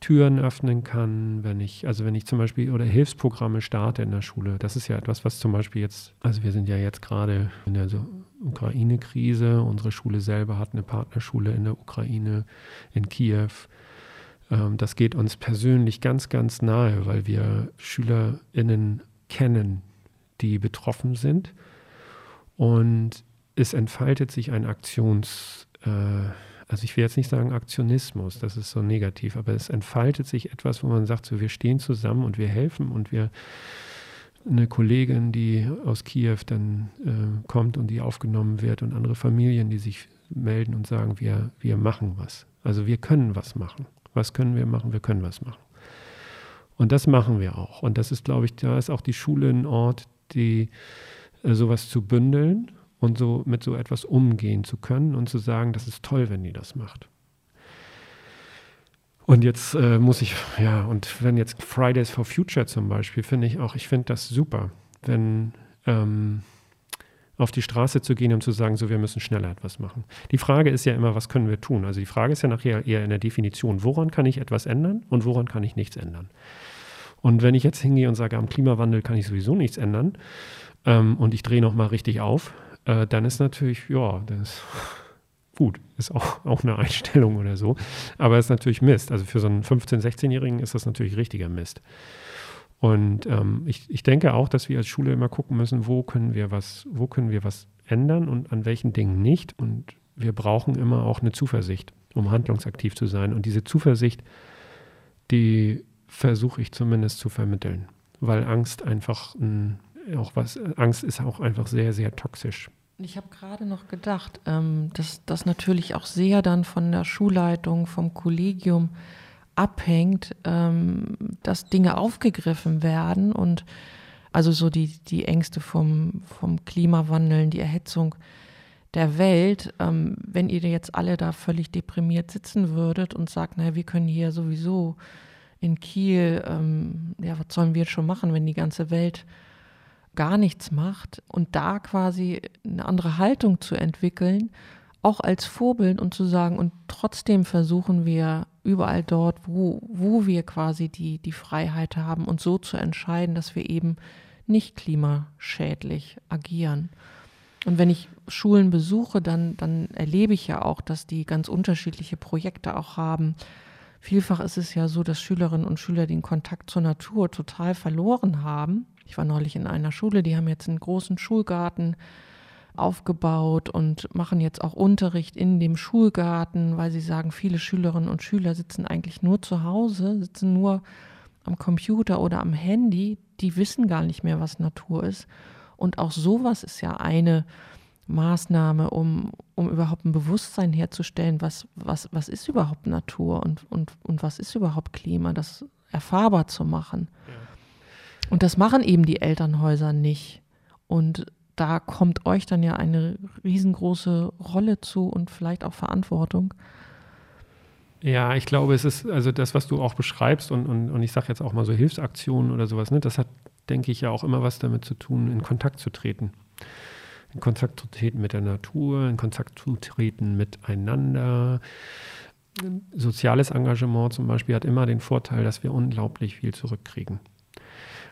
Türen öffnen kann, wenn ich, also wenn ich zum Beispiel oder Hilfsprogramme starte in der Schule. Das ist ja etwas, was zum Beispiel jetzt, also wir sind ja jetzt gerade in der so Ukraine-Krise. Unsere Schule selber hat eine Partnerschule in der Ukraine, in Kiew. Ähm, das geht uns persönlich ganz, ganz nahe, weil wir SchülerInnen kennen, die betroffen sind. Und es entfaltet sich ein Aktions, äh, also ich will jetzt nicht sagen Aktionismus, das ist so negativ, aber es entfaltet sich etwas, wo man sagt, so wir stehen zusammen und wir helfen und wir eine Kollegin, die aus Kiew dann äh, kommt und die aufgenommen wird und andere Familien, die sich melden und sagen, wir, wir machen was. Also wir können was machen. Was können wir machen? Wir können was machen. Und das machen wir auch. Und das ist, glaube ich, da ist auch die Schule ein Ort, die äh, sowas zu bündeln und so mit so etwas umgehen zu können und zu sagen, das ist toll, wenn die das macht. Und jetzt äh, muss ich, ja, und wenn jetzt Fridays for Future zum Beispiel, finde ich auch, ich finde das super, wenn ähm, auf die Straße zu gehen und zu sagen, so wir müssen schneller etwas machen. Die Frage ist ja immer, was können wir tun? Also die Frage ist ja nachher eher in der Definition, woran kann ich etwas ändern und woran kann ich nichts ändern? Und wenn ich jetzt hingehe und sage, am Klimawandel kann ich sowieso nichts ändern ähm, und ich drehe nochmal richtig auf, äh, dann ist natürlich, ja, das *laughs* gut, ist auch, auch eine Einstellung oder so, aber ist natürlich Mist. Also für so einen 15-, 16-Jährigen ist das natürlich richtiger Mist. Und ähm, ich, ich denke auch, dass wir als Schule immer gucken müssen, wo können wir was, wo können wir was ändern und an welchen Dingen nicht. Und wir brauchen immer auch eine Zuversicht, um handlungsaktiv zu sein. Und diese Zuversicht, die versuche ich zumindest zu vermitteln, weil Angst einfach ein, auch was, Angst ist auch einfach sehr, sehr toxisch. Ich habe gerade noch gedacht, ähm, dass das natürlich auch sehr dann von der Schulleitung, vom Kollegium abhängt, ähm, dass Dinge aufgegriffen werden und also so die, die Ängste vom, vom Klimawandel, die Erhitzung der Welt, ähm, wenn ihr jetzt alle da völlig deprimiert sitzen würdet und sagt, naja, wir können hier sowieso in Kiel, ähm, ja, was sollen wir schon machen, wenn die ganze Welt gar nichts macht und da quasi eine andere Haltung zu entwickeln, auch als Vorbild und zu sagen, und trotzdem versuchen wir überall dort, wo, wo wir quasi die, die Freiheit haben und so zu entscheiden, dass wir eben nicht klimaschädlich agieren. Und wenn ich Schulen besuche, dann, dann erlebe ich ja auch, dass die ganz unterschiedliche Projekte auch haben. Vielfach ist es ja so, dass Schülerinnen und Schüler den Kontakt zur Natur total verloren haben. Ich war neulich in einer Schule, die haben jetzt einen großen Schulgarten aufgebaut und machen jetzt auch Unterricht in dem Schulgarten, weil sie sagen, viele Schülerinnen und Schüler sitzen eigentlich nur zu Hause, sitzen nur am Computer oder am Handy, die wissen gar nicht mehr, was Natur ist. Und auch sowas ist ja eine Maßnahme, um, um überhaupt ein Bewusstsein herzustellen, was, was, was ist überhaupt Natur und, und, und was ist überhaupt Klima, das erfahrbar zu machen. Ja. Und das machen eben die Elternhäuser nicht. Und da kommt euch dann ja eine riesengroße Rolle zu und vielleicht auch Verantwortung. Ja, ich glaube, es ist, also das, was du auch beschreibst und, und, und ich sage jetzt auch mal so Hilfsaktionen oder sowas, ne, das hat, denke ich, ja auch immer was damit zu tun, in Kontakt zu treten. In Kontakt zu treten mit der Natur, in Kontakt zu treten miteinander. Soziales Engagement zum Beispiel hat immer den Vorteil, dass wir unglaublich viel zurückkriegen.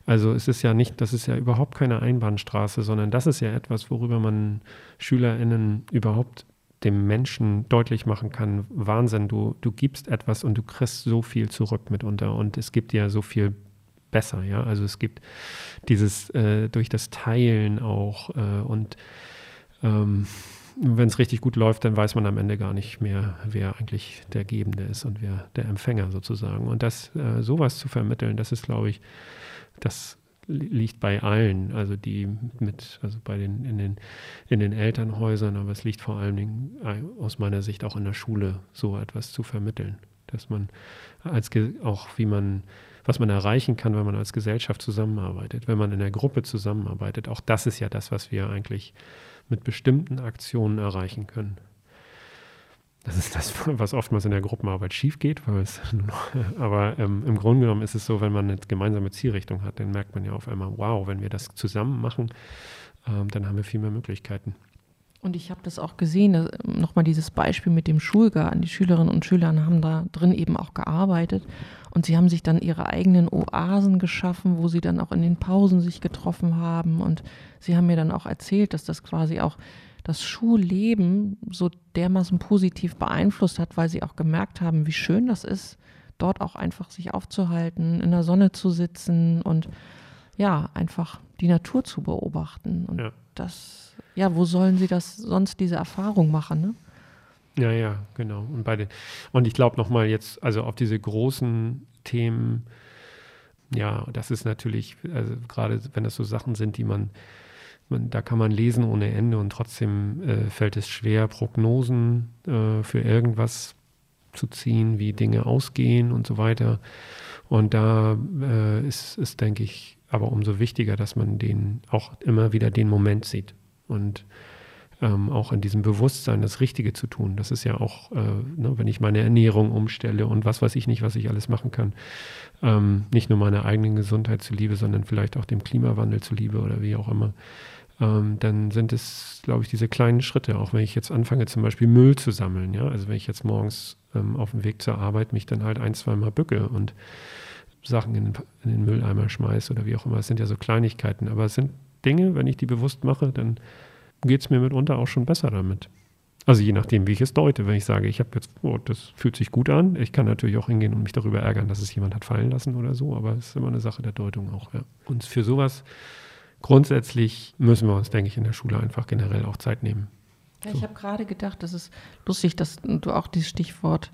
Also es ist ja nicht, das ist ja überhaupt keine Einbahnstraße, sondern das ist ja etwas, worüber man SchülerInnen überhaupt dem Menschen deutlich machen kann, Wahnsinn, du, du gibst etwas und du kriegst so viel zurück mitunter und es gibt dir so viel besser, ja. Also es gibt dieses äh, durch das Teilen auch äh, und ähm, wenn es richtig gut läuft, dann weiß man am Ende gar nicht mehr, wer eigentlich der Gebende ist und wer der Empfänger sozusagen. Und das, äh, sowas zu vermitteln, das ist, glaube ich, das liegt bei allen, also die mit, also bei den in den in den Elternhäusern, aber es liegt vor allen Dingen äh, aus meiner Sicht auch in der Schule, so etwas zu vermitteln, dass man als auch wie man was man erreichen kann, wenn man als Gesellschaft zusammenarbeitet, wenn man in der Gruppe zusammenarbeitet. Auch das ist ja das, was wir eigentlich mit bestimmten Aktionen erreichen können. Das ist das, was oftmals in der Gruppenarbeit schief geht. *laughs* aber ähm, im Grunde genommen ist es so, wenn man eine gemeinsame Zielrichtung hat, dann merkt man ja auf einmal, wow, wenn wir das zusammen machen, ähm, dann haben wir viel mehr Möglichkeiten. Und ich habe das auch gesehen, nochmal dieses Beispiel mit dem Schulgarten. Die Schülerinnen und Schüler haben da drin eben auch gearbeitet und sie haben sich dann ihre eigenen Oasen geschaffen, wo sie dann auch in den Pausen sich getroffen haben. Und sie haben mir dann auch erzählt, dass das quasi auch das Schulleben so dermaßen positiv beeinflusst hat, weil sie auch gemerkt haben, wie schön das ist, dort auch einfach sich aufzuhalten, in der Sonne zu sitzen und ja, einfach die Natur zu beobachten. Und ja. das, ja, wo sollen sie das sonst diese Erfahrung machen, ne? Ja, ja, genau. Und bei den, und ich glaube nochmal jetzt, also auf diese großen Themen, ja, das ist natürlich, also gerade wenn das so Sachen sind, die man da kann man lesen ohne Ende und trotzdem äh, fällt es schwer, Prognosen äh, für irgendwas zu ziehen, wie Dinge ausgehen und so weiter. Und da äh, ist es, denke ich, aber umso wichtiger, dass man den auch immer wieder den Moment sieht und ähm, auch in diesem Bewusstsein das Richtige zu tun. Das ist ja auch, äh, ne, wenn ich meine Ernährung umstelle und was weiß ich nicht, was ich alles machen kann, ähm, nicht nur meiner eigenen Gesundheit zuliebe, sondern vielleicht auch dem Klimawandel zuliebe oder wie auch immer ähm, dann sind es, glaube ich, diese kleinen Schritte. Auch wenn ich jetzt anfange, zum Beispiel Müll zu sammeln, ja, also wenn ich jetzt morgens ähm, auf dem Weg zur Arbeit mich dann halt ein, zweimal bücke und Sachen in den, in den Mülleimer schmeiße oder wie auch immer. Es sind ja so Kleinigkeiten, aber es sind Dinge, wenn ich die bewusst mache, dann geht es mir mitunter auch schon besser damit. Also je nachdem, wie ich es deute. Wenn ich sage, ich habe jetzt, oh, das fühlt sich gut an, ich kann natürlich auch hingehen und mich darüber ärgern, dass es jemand hat fallen lassen oder so, aber es ist immer eine Sache der Deutung auch. Ja. Und für sowas grundsätzlich müssen wir uns, denke ich, in der Schule einfach generell auch Zeit nehmen. Ja, ich habe gerade gedacht, das ist lustig, dass du auch dieses Stichwort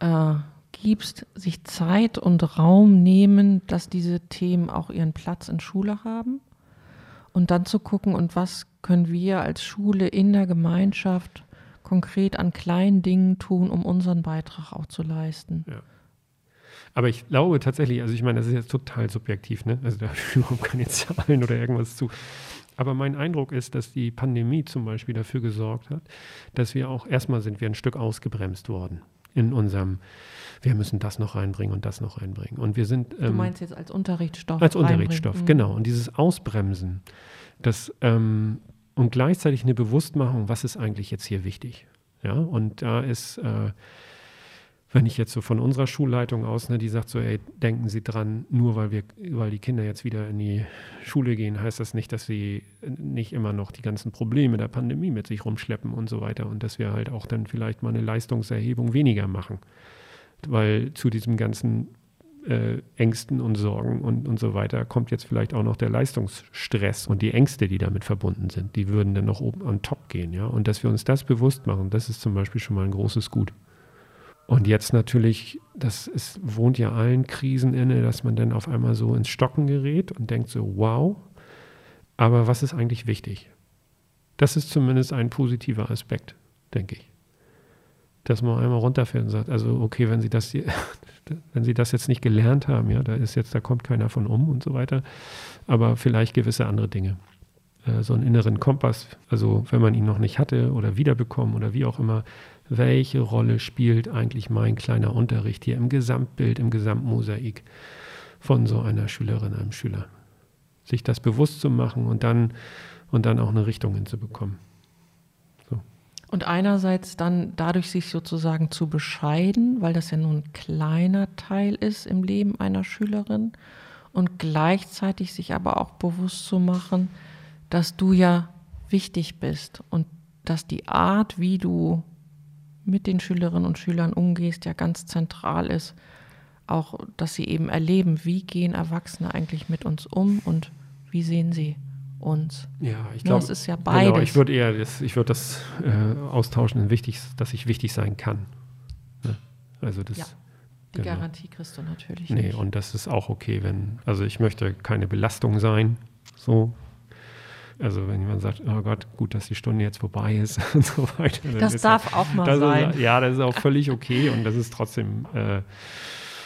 äh, gibst, sich Zeit und Raum nehmen, dass diese Themen auch ihren Platz in Schule haben. Und dann zu gucken, und was können wir als Schule in der Gemeinschaft konkret an kleinen Dingen tun, um unseren Beitrag auch zu leisten. Ja. Aber ich glaube tatsächlich, also ich meine, das ist jetzt total subjektiv, ne? Also da habe *laughs* ich überhaupt keine Zahlen oder irgendwas zu. Aber mein Eindruck ist, dass die Pandemie zum Beispiel dafür gesorgt hat, dass wir auch erstmal sind wir ein Stück ausgebremst worden in unserem, wir müssen das noch reinbringen und das noch reinbringen. Und wir sind. Ähm, du meinst jetzt als Unterrichtsstoff? Als Unterrichtsstoff, mhm. genau. Und dieses Ausbremsen, das ähm, und gleichzeitig eine Bewusstmachung, was ist eigentlich jetzt hier wichtig? Ja, und da ist äh, wenn ich jetzt so von unserer Schulleitung aus, ne, die sagt so, ey, denken Sie dran, nur weil wir, weil die Kinder jetzt wieder in die Schule gehen, heißt das nicht, dass sie nicht immer noch die ganzen Probleme der Pandemie mit sich rumschleppen und so weiter und dass wir halt auch dann vielleicht mal eine Leistungserhebung weniger machen. Weil zu diesem ganzen äh, Ängsten und Sorgen und, und so weiter kommt jetzt vielleicht auch noch der Leistungsstress und die Ängste, die damit verbunden sind. Die würden dann noch oben on top gehen, ja. Und dass wir uns das bewusst machen, das ist zum Beispiel schon mal ein großes Gut. Und jetzt natürlich, das ist, wohnt ja allen Krisen inne, dass man dann auf einmal so ins Stocken gerät und denkt so, wow, aber was ist eigentlich wichtig? Das ist zumindest ein positiver Aspekt, denke ich. Dass man einmal runterfährt und sagt, also okay, wenn Sie das *laughs* wenn Sie das jetzt nicht gelernt haben, ja, da ist jetzt, da kommt keiner von um und so weiter, aber vielleicht gewisse andere Dinge. Äh, so einen inneren Kompass, also wenn man ihn noch nicht hatte oder wiederbekommen oder wie auch immer, welche Rolle spielt eigentlich mein kleiner Unterricht hier im Gesamtbild, im Gesamtmosaik von so einer Schülerin, einem Schüler. Sich das bewusst zu machen und dann, und dann auch eine Richtung hinzubekommen. So. Und einerseits dann dadurch sich sozusagen zu bescheiden, weil das ja nur ein kleiner Teil ist im Leben einer Schülerin und gleichzeitig sich aber auch bewusst zu machen, dass du ja wichtig bist und dass die Art, wie du mit den Schülerinnen und Schülern umgehst, ja ganz zentral ist. Auch, dass sie eben erleben, wie gehen Erwachsene eigentlich mit uns um und wie sehen sie uns. Ja, ich glaube, es ist ja beides. Genau, ich würde eher, das, ich würde das äh, austauschen, wichtig, dass ich wichtig sein kann. Ne? Also das. Ja. Die genau. Garantie kriegst du natürlich nee, nicht. und das ist auch okay, wenn, also ich möchte keine Belastung sein, so, also wenn jemand sagt, oh Gott, gut, dass die Stunde jetzt vorbei ist *laughs* und so weiter. Das darf auch mal sein. Ist, ja, das ist auch völlig okay und das ist trotzdem äh,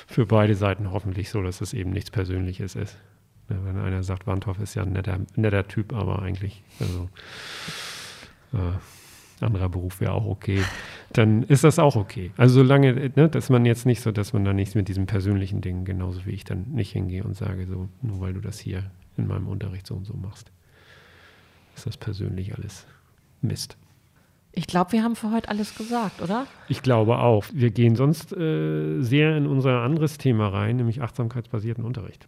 für beide Seiten hoffentlich so, dass es eben nichts Persönliches ist. Wenn einer sagt, Wandhoff ist ja ein netter, netter Typ, aber eigentlich, also äh, anderer Beruf wäre auch okay, dann ist das auch okay. Also solange, ne, dass man jetzt nicht so, dass man da nichts mit diesem persönlichen Ding, genauso wie ich dann nicht hingehe und sage, so, nur weil du das hier in meinem Unterricht so und so machst ist das persönlich alles Mist. Ich glaube, wir haben für heute alles gesagt, oder? Ich glaube auch. Wir gehen sonst äh, sehr in unser anderes Thema rein, nämlich achtsamkeitsbasierten Unterricht.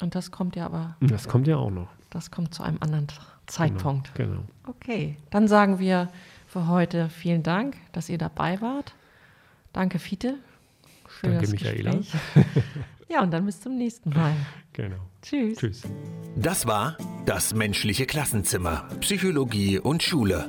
Und das kommt ja aber. Das kommt ja auch noch. Das kommt zu einem anderen Zeitpunkt. Genau. genau. Okay, dann sagen wir für heute vielen Dank, dass ihr dabei wart. Danke, Fiete. Für Danke, Michaela. *laughs* ja, und dann bis zum nächsten Mal. *laughs* Genau. Tschüss. Tschüss. Das war das menschliche Klassenzimmer, Psychologie und Schule.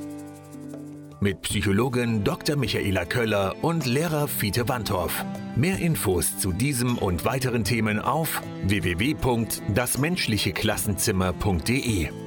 Mit Psychologin Dr. Michaela Köller und Lehrer Fiete Wandorf. Mehr Infos zu diesem und weiteren Themen auf www.dasmenschlicheklassenzimmer.de.